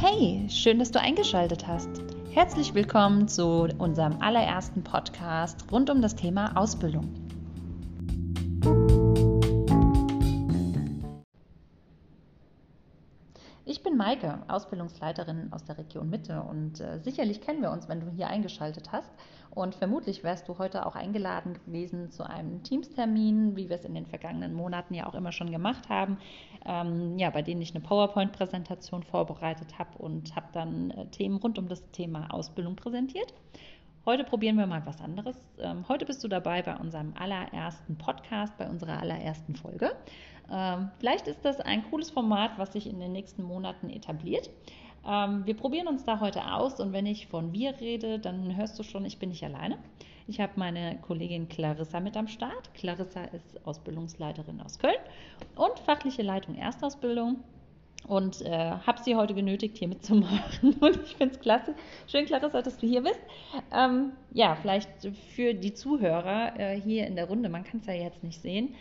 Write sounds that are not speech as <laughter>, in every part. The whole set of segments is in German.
Hey, schön, dass du eingeschaltet hast. Herzlich willkommen zu unserem allerersten Podcast rund um das Thema Ausbildung. Bin Maike, Ausbildungsleiterin aus der Region Mitte und äh, sicherlich kennen wir uns, wenn du hier eingeschaltet hast. Und vermutlich wärst du heute auch eingeladen gewesen zu einem Teamstermin, wie wir es in den vergangenen Monaten ja auch immer schon gemacht haben, ähm, ja, bei denen ich eine PowerPoint-Präsentation vorbereitet habe und habe dann äh, Themen rund um das Thema Ausbildung präsentiert. Heute probieren wir mal was anderes. Ähm, heute bist du dabei bei unserem allerersten Podcast, bei unserer allerersten Folge. Ähm, vielleicht ist das ein cooles Format, was sich in den nächsten Monaten etabliert. Ähm, wir probieren uns da heute aus und wenn ich von wir rede, dann hörst du schon, ich bin nicht alleine. Ich habe meine Kollegin Clarissa mit am Start. Clarissa ist Ausbildungsleiterin aus Köln und fachliche Leitung Erstausbildung und äh, habe sie heute genötigt, hier mitzumachen. <laughs> Und ich finde es klasse. Schön, Clarissa, dass du hier bist. Ähm, ja, vielleicht für die Zuhörer äh, hier in der Runde, man kann es ja jetzt nicht sehen,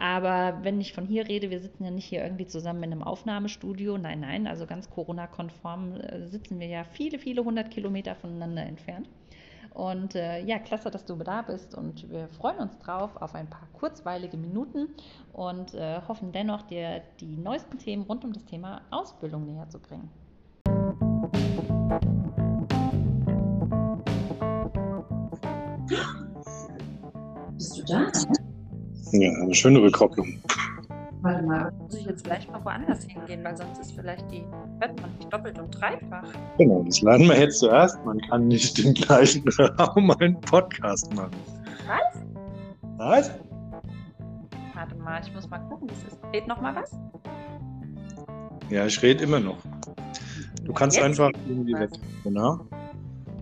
aber wenn ich von hier rede, wir sitzen ja nicht hier irgendwie zusammen in einem Aufnahmestudio. Nein, nein, also ganz Corona-konform äh, sitzen wir ja viele, viele hundert Kilometer voneinander entfernt. Und äh, ja, klasse, dass du da bist und wir freuen uns drauf auf ein paar kurzweilige Minuten und äh, hoffen dennoch, dir die neuesten Themen rund um das Thema Ausbildung näher zu bringen. Bist du da? Ja, eine schöne Rückkopplung. Warte mal, muss ich jetzt vielleicht mal woanders hingehen, weil sonst ist vielleicht die, hört man nicht doppelt und dreifach. Genau, das lernen wir jetzt zuerst. Man kann nicht im gleichen <laughs> Raum einen Podcast machen. Was? Was? Warte mal, ich muss mal gucken, wie es ist. Red noch mal was? Ja, ich rede immer noch. Du kannst Jetzt? einfach irgendwie Was? weg. Genau.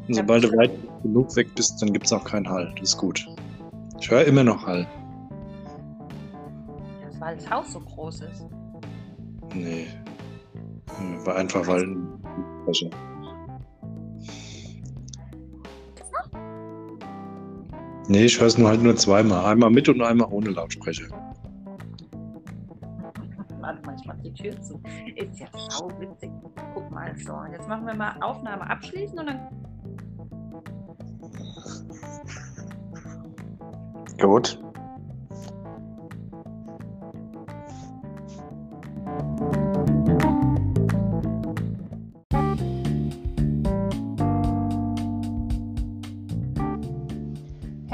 Und sobald du weit genug weg bist, dann gibt es auch keinen Hall. Das ist gut. Ich höre immer noch Hall. Weil das Haus so groß ist. Nee. War einfach, weil. Also, nee, ich höre es nur halt nur zweimal. Einmal mit und einmal ohne Lautsprecher. Warte mal, ich mach die Tür zu. Ist ja sau witzig. Guck mal so. Und jetzt machen wir mal Aufnahme abschließen und dann. Gut.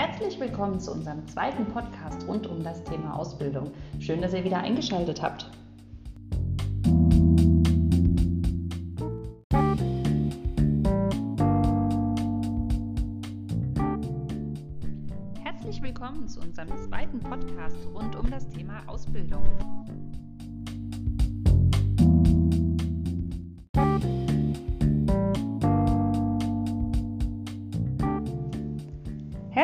Herzlich willkommen zu unserem zweiten Podcast rund um das Thema Ausbildung. Schön, dass ihr wieder eingeschaltet habt. Herzlich willkommen zu unserem zweiten Podcast rund um das Thema Ausbildung.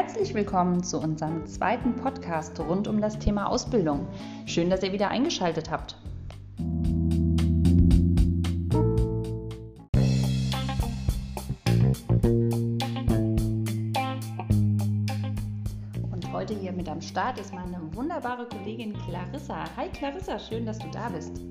Herzlich willkommen zu unserem zweiten Podcast rund um das Thema Ausbildung. Schön, dass ihr wieder eingeschaltet habt. Und heute hier mit am Start ist meine wunderbare Kollegin Clarissa. Hi Clarissa, schön, dass du da bist.